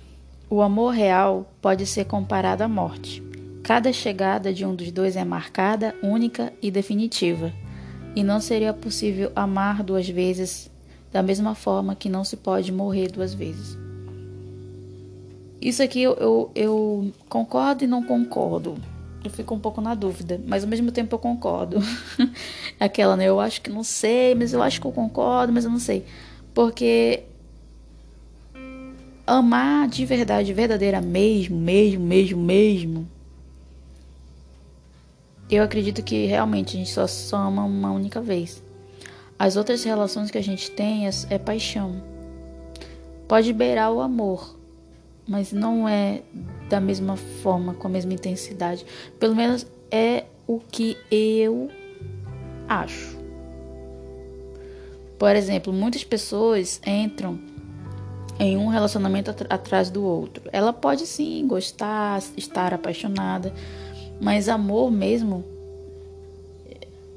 o amor real pode ser comparado à morte. Cada chegada de um dos dois é marcada, única e definitiva, e não seria possível amar duas vezes da mesma forma que não se pode morrer duas vezes. Isso aqui eu, eu, eu concordo e não concordo. Eu fico um pouco na dúvida, mas ao mesmo tempo eu concordo. Aquela, né? Eu acho que não sei, mas eu acho que eu concordo, mas eu não sei. Porque amar de verdade, verdadeira mesmo, mesmo, mesmo, mesmo. Eu acredito que realmente a gente só, só ama uma única vez. As outras relações que a gente tem é, é paixão. Pode beirar o amor, mas não é da mesma forma, com a mesma intensidade. Pelo menos é o que eu acho. Por exemplo, muitas pessoas entram em um relacionamento at atrás do outro. Ela pode sim gostar, estar apaixonada, mas amor mesmo.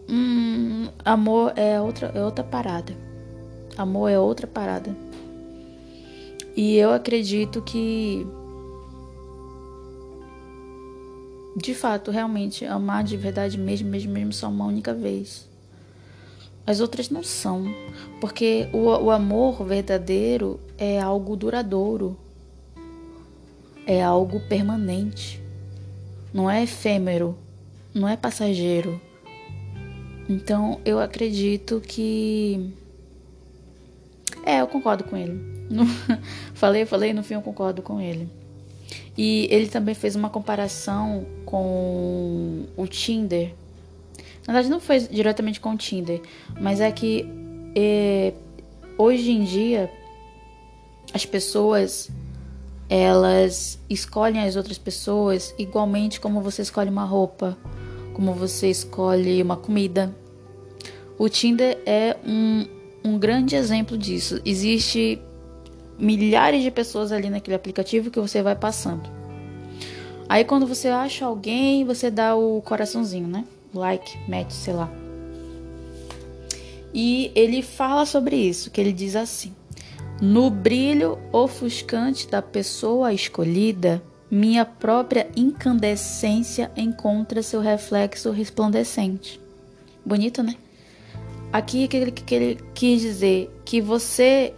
Hum, amor é outra, é outra parada. Amor é outra parada. E eu acredito que de fato, realmente amar de verdade mesmo, mesmo, mesmo só uma única vez. As outras não são, porque o, o amor verdadeiro é algo duradouro, é algo permanente, não é efêmero, não é passageiro. Então eu acredito que. É, eu concordo com ele. falei, falei, no fim eu concordo com ele. E ele também fez uma comparação com o Tinder. Na verdade, não foi diretamente com o Tinder, mas é que é, hoje em dia as pessoas elas escolhem as outras pessoas igualmente como você escolhe uma roupa, como você escolhe uma comida. O Tinder é um, um grande exemplo disso. Existe milhares de pessoas ali naquele aplicativo que você vai passando. Aí quando você acha alguém, você dá o coraçãozinho, né? Like, match, sei lá. E ele fala sobre isso, que ele diz assim: No brilho ofuscante da pessoa escolhida, minha própria incandescência encontra seu reflexo resplandecente. Bonito, né? Aqui que ele, que ele quis dizer que você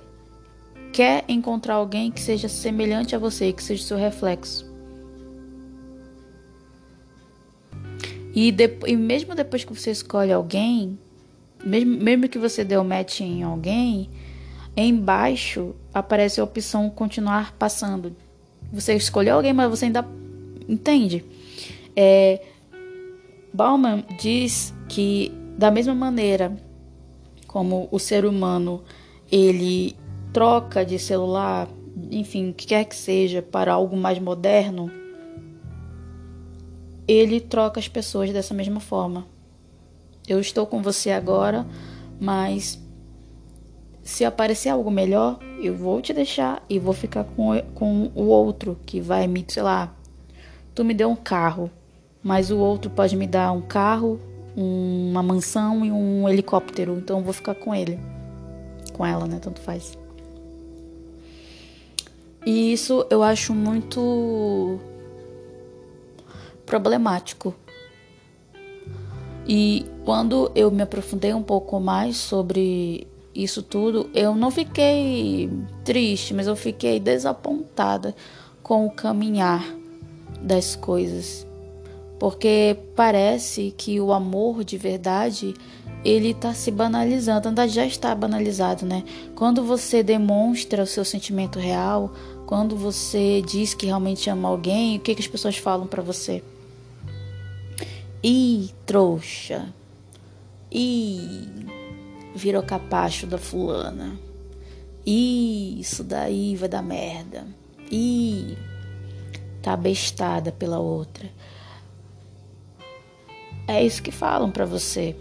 quer encontrar alguém que seja semelhante a você, que seja seu reflexo. E, de, e mesmo depois que você escolhe alguém, mesmo, mesmo que você dê o um match em alguém, embaixo aparece a opção continuar passando. Você escolheu alguém, mas você ainda entende. É, Bauman diz que da mesma maneira como o ser humano ele troca de celular, enfim, o que quer que seja, para algo mais moderno, ele troca as pessoas dessa mesma forma. Eu estou com você agora, mas se aparecer algo melhor, eu vou te deixar e vou ficar com, com o outro que vai me, sei lá, tu me deu um carro, mas o outro pode me dar um carro, uma mansão e um helicóptero, então eu vou ficar com ele. Com ela, né? Tanto faz. E isso eu acho muito problemático. E quando eu me aprofundei um pouco mais sobre isso tudo, eu não fiquei triste, mas eu fiquei desapontada com o caminhar das coisas. Porque parece que o amor de verdade ele está se banalizando, ainda já está banalizado, né? Quando você demonstra o seu sentimento real, quando você diz que realmente ama alguém, o que, que as pessoas falam para você? Ih, trouxa. Ih, virou capacho da fulana. Ih, isso daí vai dar merda. Ih, tá bestada pela outra. É isso que falam para você.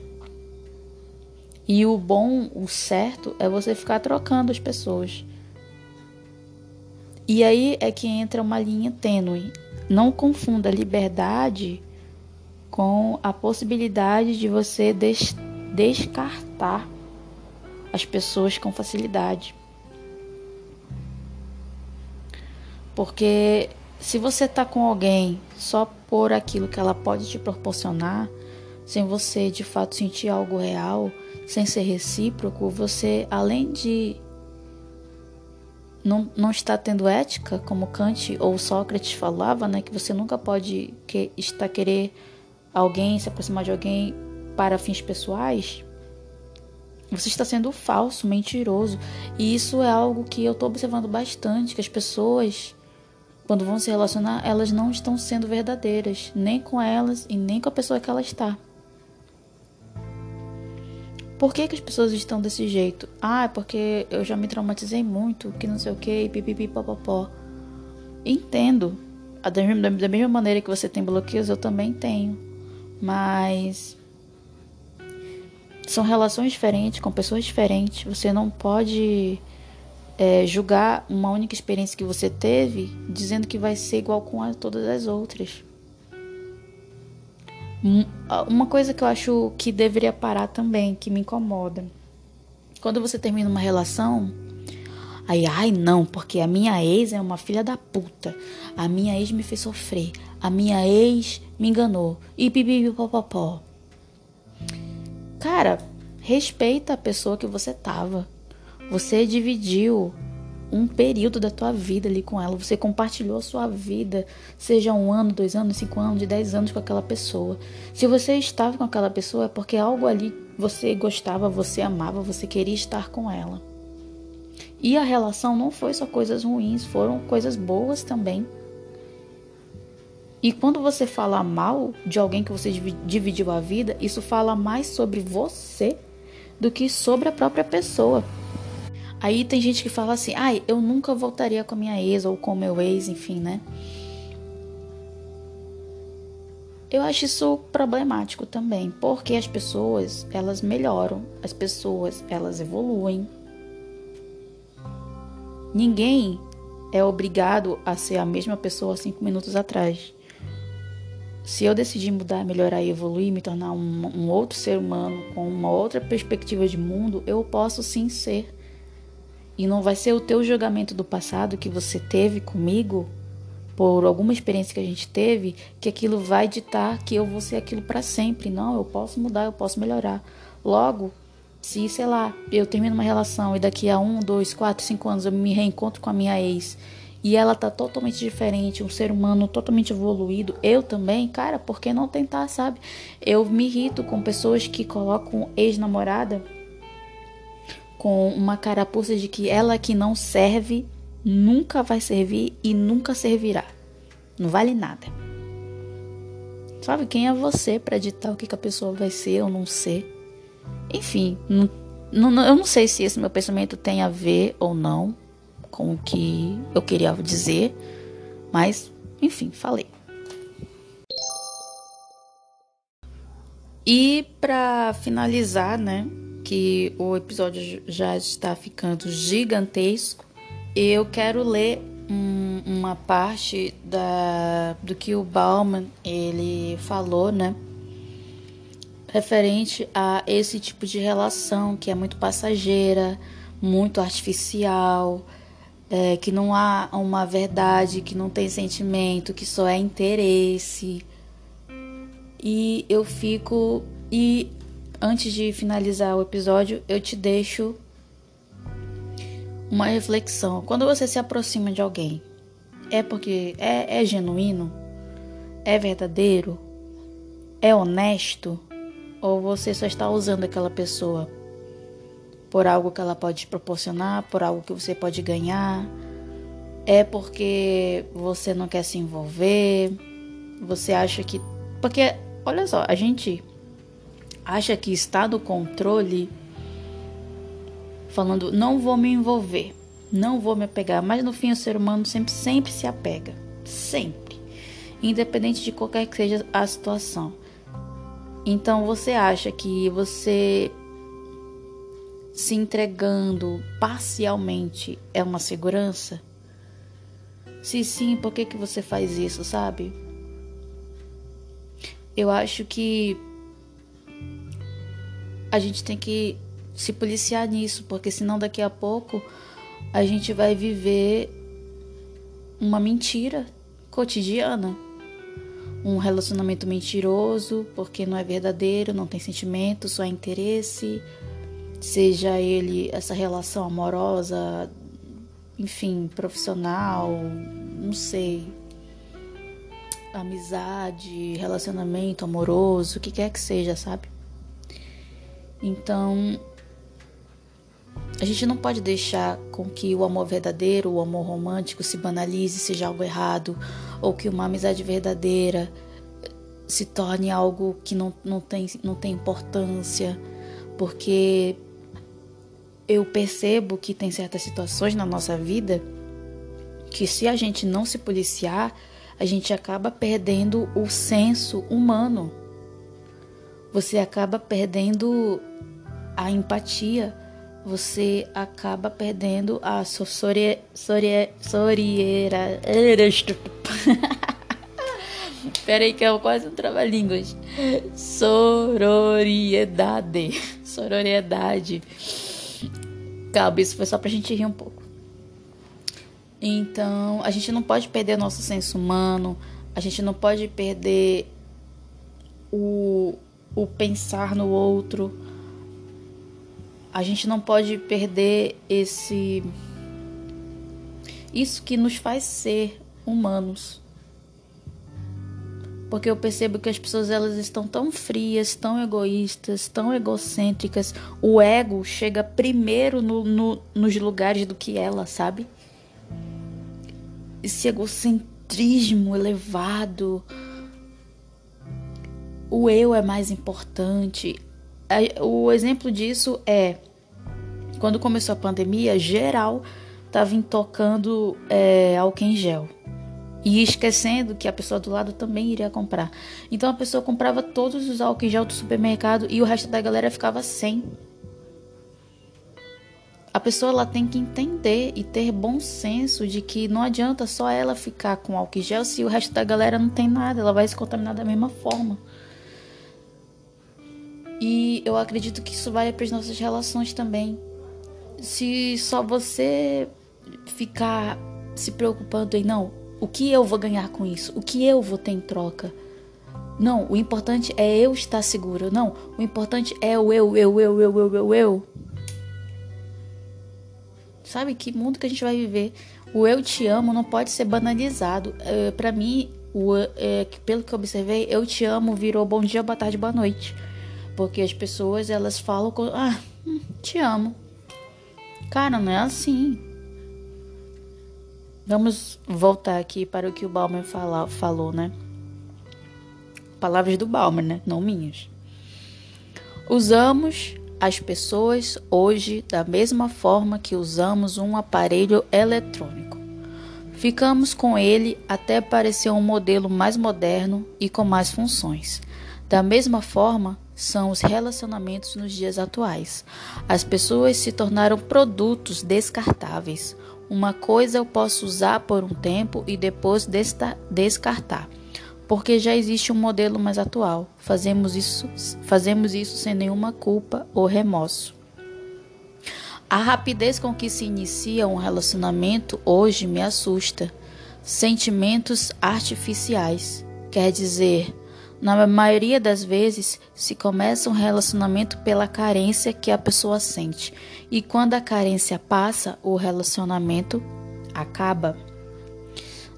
E o bom, o certo, é você ficar trocando as pessoas. E aí é que entra uma linha tênue. Não confunda liberdade com a possibilidade de você des descartar as pessoas com facilidade. Porque se você está com alguém só por aquilo que ela pode te proporcionar, sem você de fato sentir algo real, sem ser recíproco, você, além de não, não está tendo ética, como Kant ou Sócrates falava, né, que você nunca pode que, estar querer alguém, se aproximar de alguém para fins pessoais, você está sendo falso, mentiroso. E isso é algo que eu estou observando bastante, que as pessoas, quando vão se relacionar, elas não estão sendo verdadeiras, nem com elas e nem com a pessoa que ela está. Por que, que as pessoas estão desse jeito? Ah, é porque eu já me traumatizei muito, que não sei o que, pipipi, popopó. Entendo. Da mesma maneira que você tem bloqueios, eu também tenho. Mas. São relações diferentes, com pessoas diferentes. Você não pode é, julgar uma única experiência que você teve dizendo que vai ser igual com a, todas as outras. Uma coisa que eu acho que deveria parar também, que me incomoda. Quando você termina uma relação, aí, ai não, porque a minha ex é uma filha da puta. A minha ex me fez sofrer. A minha ex me enganou. E pipipipopopó. Cara, respeita a pessoa que você tava. Você dividiu um período da tua vida ali com ela. Você compartilhou a sua vida, seja um ano, dois anos, cinco anos, de dez anos com aquela pessoa. Se você estava com aquela pessoa, é porque algo ali você gostava, você amava, você queria estar com ela. E a relação não foi só coisas ruins, foram coisas boas também. E quando você fala mal de alguém que você dividiu a vida, isso fala mais sobre você do que sobre a própria pessoa. Aí tem gente que fala assim: ai, eu nunca voltaria com a minha ex ou com o meu ex, enfim, né? Eu acho isso problemático também, porque as pessoas, elas melhoram, as pessoas, elas evoluem. Ninguém é obrigado a ser a mesma pessoa cinco minutos atrás. Se eu decidir mudar, melhorar e evoluir, me tornar um, um outro ser humano com uma outra perspectiva de mundo, eu posso sim ser E não vai ser o teu julgamento do passado que você teve comigo, por alguma experiência que a gente teve, que aquilo vai ditar que eu vou ser aquilo para sempre. Não, eu posso mudar, eu posso melhorar. Logo, se, sei lá, eu termino uma relação e daqui a um, dois, quatro, cinco anos eu me reencontro com a minha ex e ela tá totalmente diferente, um ser humano totalmente evoluído, eu também, cara, por que não tentar, sabe? Eu me irrito com pessoas que colocam ex-namorada com uma carapuça de que ela que não serve nunca vai servir e nunca servirá. Não vale nada. Sabe quem é você para ditar o que, que a pessoa vai ser ou não ser? Enfim, não, não, eu não sei se esse meu pensamento tem a ver ou não com o que eu queria dizer, mas enfim, falei. E para finalizar, né, que o episódio já está ficando gigantesco, eu quero ler um, uma parte da, do que o Bauman ele falou, né, referente a esse tipo de relação que é muito passageira, muito artificial, é, que não há uma verdade, que não tem sentimento, que só é interesse. E eu fico. E antes de finalizar o episódio, eu te deixo uma reflexão. Quando você se aproxima de alguém, é porque é, é genuíno? É verdadeiro? É honesto? Ou você só está usando aquela pessoa por algo que ela pode te proporcionar, por algo que você pode ganhar? É porque você não quer se envolver? Você acha que. Porque, olha só, a gente acha que está no controle falando, não vou me envolver, não vou me apegar, mas no fim o ser humano sempre, sempre se apega, sempre, independente de qualquer que seja a situação. Então você acha que você se entregando parcialmente é uma segurança? Se sim, por que, que você faz isso, sabe? Eu acho que a gente tem que se policiar nisso, porque senão daqui a pouco a gente vai viver uma mentira cotidiana. Um relacionamento mentiroso, porque não é verdadeiro, não tem sentimento, só é interesse, seja ele essa relação amorosa, enfim, profissional, não sei, amizade, relacionamento amoroso, o que quer que seja, sabe? Então, a gente não pode deixar com que o amor verdadeiro, o amor romântico se banalize, seja algo errado, ou que uma amizade verdadeira se torne algo que não, não, tem, não tem importância, porque eu percebo que tem certas situações na nossa vida que se a gente não se policiar, a gente acaba perdendo o senso humano. Você acaba perdendo a empatia você acaba perdendo a sorieira. Peraí que eu quase um trava-línguas. Sororiedade. Sororiedade. Calma, isso foi só pra gente rir um pouco. Então, a gente não pode perder nosso senso humano, a gente não pode perder o, o pensar no outro a gente não pode perder esse isso que nos faz ser humanos. Porque eu percebo que as pessoas elas estão tão frias, tão egoístas, tão egocêntricas. O ego chega primeiro no, no, nos lugares do que ela, sabe? Esse egocentrismo elevado. O eu é mais importante. O exemplo disso é quando começou a pandemia, geral estava intocando é, álcool em gel e esquecendo que a pessoa do lado também iria comprar. Então a pessoa comprava todos os álcool em gel do supermercado e o resto da galera ficava sem. A pessoa ela tem que entender e ter bom senso de que não adianta só ela ficar com álcool em gel se o resto da galera não tem nada, ela vai se contaminar da mesma forma. E eu acredito que isso vale para as nossas relações também. se só você ficar se preocupando em não, o que eu vou ganhar com isso? O que eu vou ter em troca? Não, o importante é eu estar seguro. Não, o importante é o eu, eu, eu, eu, eu, eu, eu. Sabe que mundo que a gente vai viver? O eu te amo não pode ser banalizado. É, para mim, o, é, pelo que eu observei, eu te amo virou bom dia, boa tarde, boa noite. Porque as pessoas elas falam, ah, hum, te amo. Cara, não é assim. Vamos voltar aqui para o que o Balmer fala, falou, né? Palavras do Balmer, né? Não minhas. Usamos as pessoas hoje da mesma forma que usamos um aparelho eletrônico. Ficamos com ele até parecer um modelo mais moderno e com mais funções. Da mesma forma, são os relacionamentos nos dias atuais. As pessoas se tornaram produtos descartáveis. Uma coisa eu posso usar por um tempo e depois descartar porque já existe um modelo mais atual. Fazemos isso, fazemos isso sem nenhuma culpa ou remorso. A rapidez com que se inicia um relacionamento hoje me assusta. Sentimentos artificiais. Quer dizer, na maioria das vezes se começa um relacionamento pela carência que a pessoa sente, e quando a carência passa, o relacionamento acaba.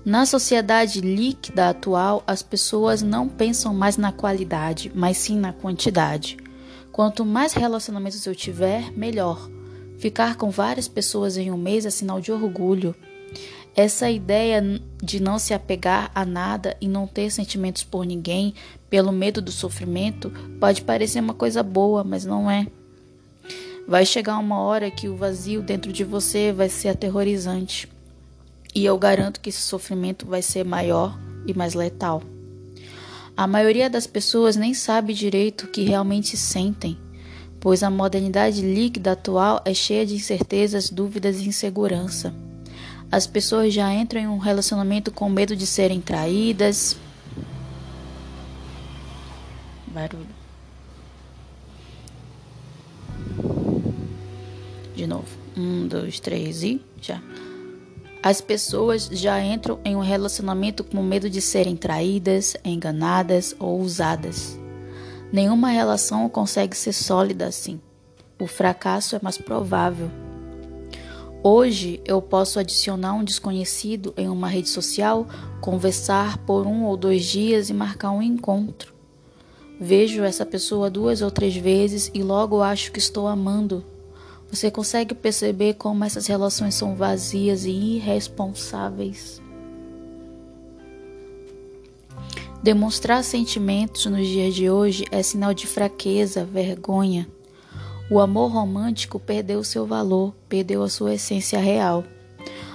Na sociedade líquida atual, as pessoas não pensam mais na qualidade, mas sim na quantidade. Quanto mais relacionamentos eu tiver, melhor. Ficar com várias pessoas em um mês é sinal de orgulho. Essa ideia de não se apegar a nada e não ter sentimentos por ninguém pelo medo do sofrimento pode parecer uma coisa boa, mas não é. Vai chegar uma hora que o vazio dentro de você vai ser aterrorizante. E eu garanto que esse sofrimento vai ser maior e mais letal. A maioria das pessoas nem sabe direito o que realmente sentem, pois a modernidade líquida atual é cheia de incertezas, dúvidas e insegurança. As pessoas já entram em um relacionamento com medo de serem traídas. Barulho. De novo. Um, dois, três e já. As pessoas já entram em um relacionamento com medo de serem traídas, enganadas ou usadas. Nenhuma relação consegue ser sólida assim. O fracasso é mais provável. Hoje eu posso adicionar um desconhecido em uma rede social, conversar por um ou dois dias e marcar um encontro. Vejo essa pessoa duas ou três vezes e logo acho que estou amando. Você consegue perceber como essas relações são vazias e irresponsáveis? Demonstrar sentimentos nos dias de hoje é sinal de fraqueza, vergonha. O amor romântico perdeu seu valor, perdeu a sua essência real.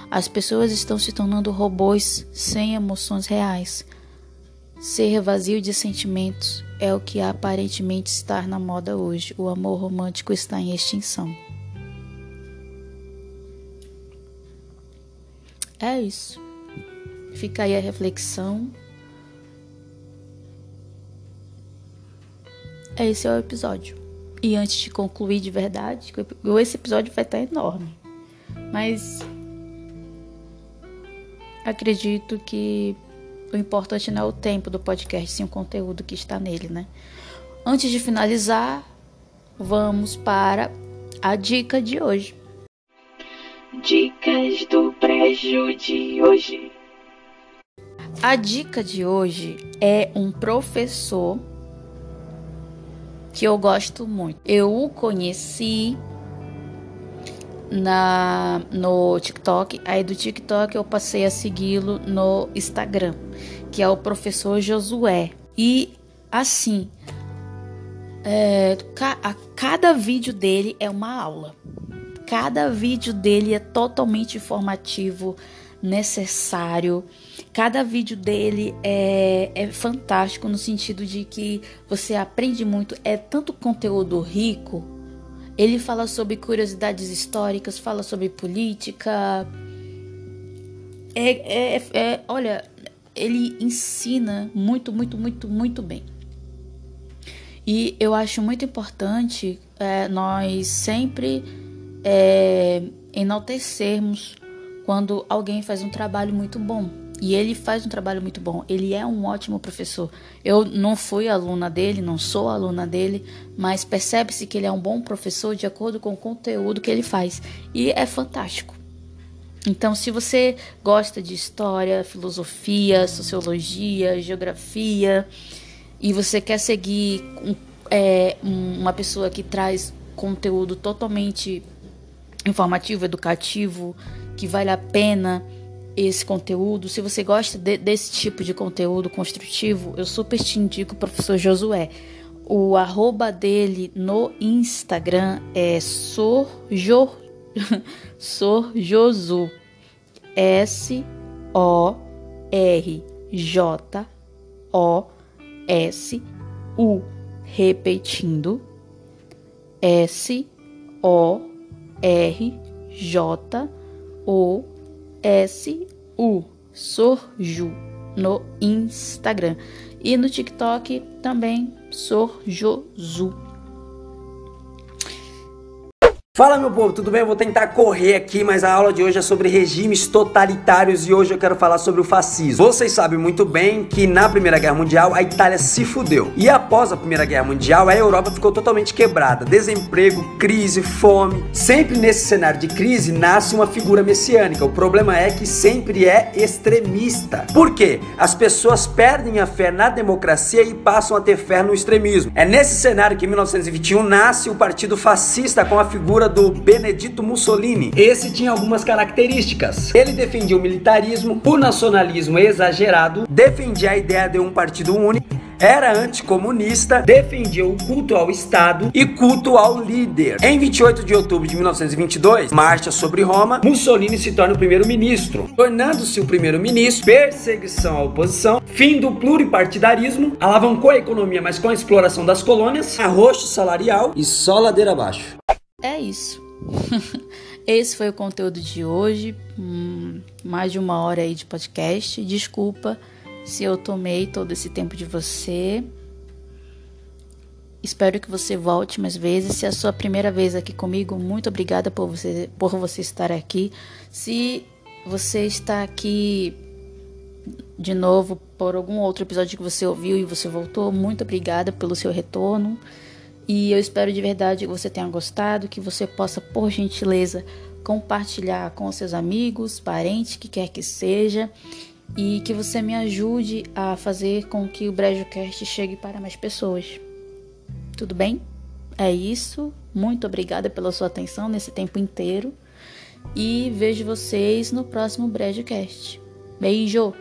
As pessoas estão se tornando robôs sem emoções reais. Ser vazio de sentimentos é o que aparentemente está na moda hoje. O amor romântico está em extinção. É isso. Fica aí a reflexão. Esse é o episódio. E antes de concluir de verdade, esse episódio vai estar enorme. Mas acredito que o importante não é o tempo do podcast, sim o conteúdo que está nele, né? Antes de finalizar, vamos para a dica de hoje. Dicas do Brejo de hoje. A dica de hoje é um professor que eu gosto muito. Eu o conheci na no TikTok, aí do TikTok eu passei a segui-lo no Instagram, que é o professor Josué. E assim, é, a cada vídeo dele é uma aula. Cada vídeo dele é totalmente informativo, necessário. Cada vídeo dele é, é fantástico no sentido de que você aprende muito. É tanto conteúdo rico. Ele fala sobre curiosidades históricas, fala sobre política. É, é, é, olha, ele ensina muito, muito, muito, muito bem. E eu acho muito importante é, nós sempre é, enaltecermos quando alguém faz um trabalho muito bom. E ele faz um trabalho muito bom. Ele é um ótimo professor. Eu não fui aluna dele, não sou aluna dele, mas percebe-se que ele é um bom professor de acordo com o conteúdo que ele faz. E é fantástico. Então, se você gosta de história, filosofia, sociologia, geografia, e você quer seguir um, é, uma pessoa que traz conteúdo totalmente informativo, educativo, que vale a pena esse conteúdo, se você gosta de, desse tipo de conteúdo construtivo, eu super te indico o professor Josué. O arroba dele no Instagram é sorjo, sorjosu. S O R J O S U. Sorju, no Instagram. E no TikTok também, Sorjozu. Fala meu povo, tudo bem? Eu vou tentar correr aqui, mas a aula de hoje é sobre regimes totalitários e hoje eu quero falar sobre o fascismo. Vocês sabem muito bem que na Primeira Guerra Mundial a Itália se fudeu. E após a Primeira Guerra Mundial, a Europa ficou totalmente quebrada. Desemprego, crise, fome. Sempre nesse cenário de crise nasce uma figura messiânica. O problema é que sempre é extremista. Por quê? As pessoas perdem a fé na democracia e passam a ter fé no extremismo. É nesse cenário que em 1921 nasce o Partido Fascista com a figura do Benedito Mussolini. Esse tinha algumas características. Ele defendia o militarismo, o nacionalismo exagerado, defendia a ideia de um partido único era anticomunista, defendia o culto ao Estado e culto ao líder. Em 28 de outubro de 1922, marcha sobre Roma, Mussolini se torna o primeiro-ministro, tornando-se o primeiro-ministro, perseguição à oposição, fim do pluripartidarismo, alavancou a economia, mas com a exploração das colônias, arroxo salarial e só ladeira abaixo. É isso. Esse foi o conteúdo de hoje. Hum, mais de uma hora aí de podcast. Desculpa se eu tomei todo esse tempo de você. Espero que você volte mais vezes. Se é a sua primeira vez aqui comigo, muito obrigada por você, por você estar aqui. Se você está aqui de novo por algum outro episódio que você ouviu e você voltou, muito obrigada pelo seu retorno. E eu espero de verdade que você tenha gostado, que você possa, por gentileza, compartilhar com seus amigos, parentes, que quer que seja, e que você me ajude a fazer com que o BrejoCast chegue para mais pessoas. Tudo bem? É isso. Muito obrigada pela sua atenção nesse tempo inteiro. E vejo vocês no próximo BrejoCast. Beijo!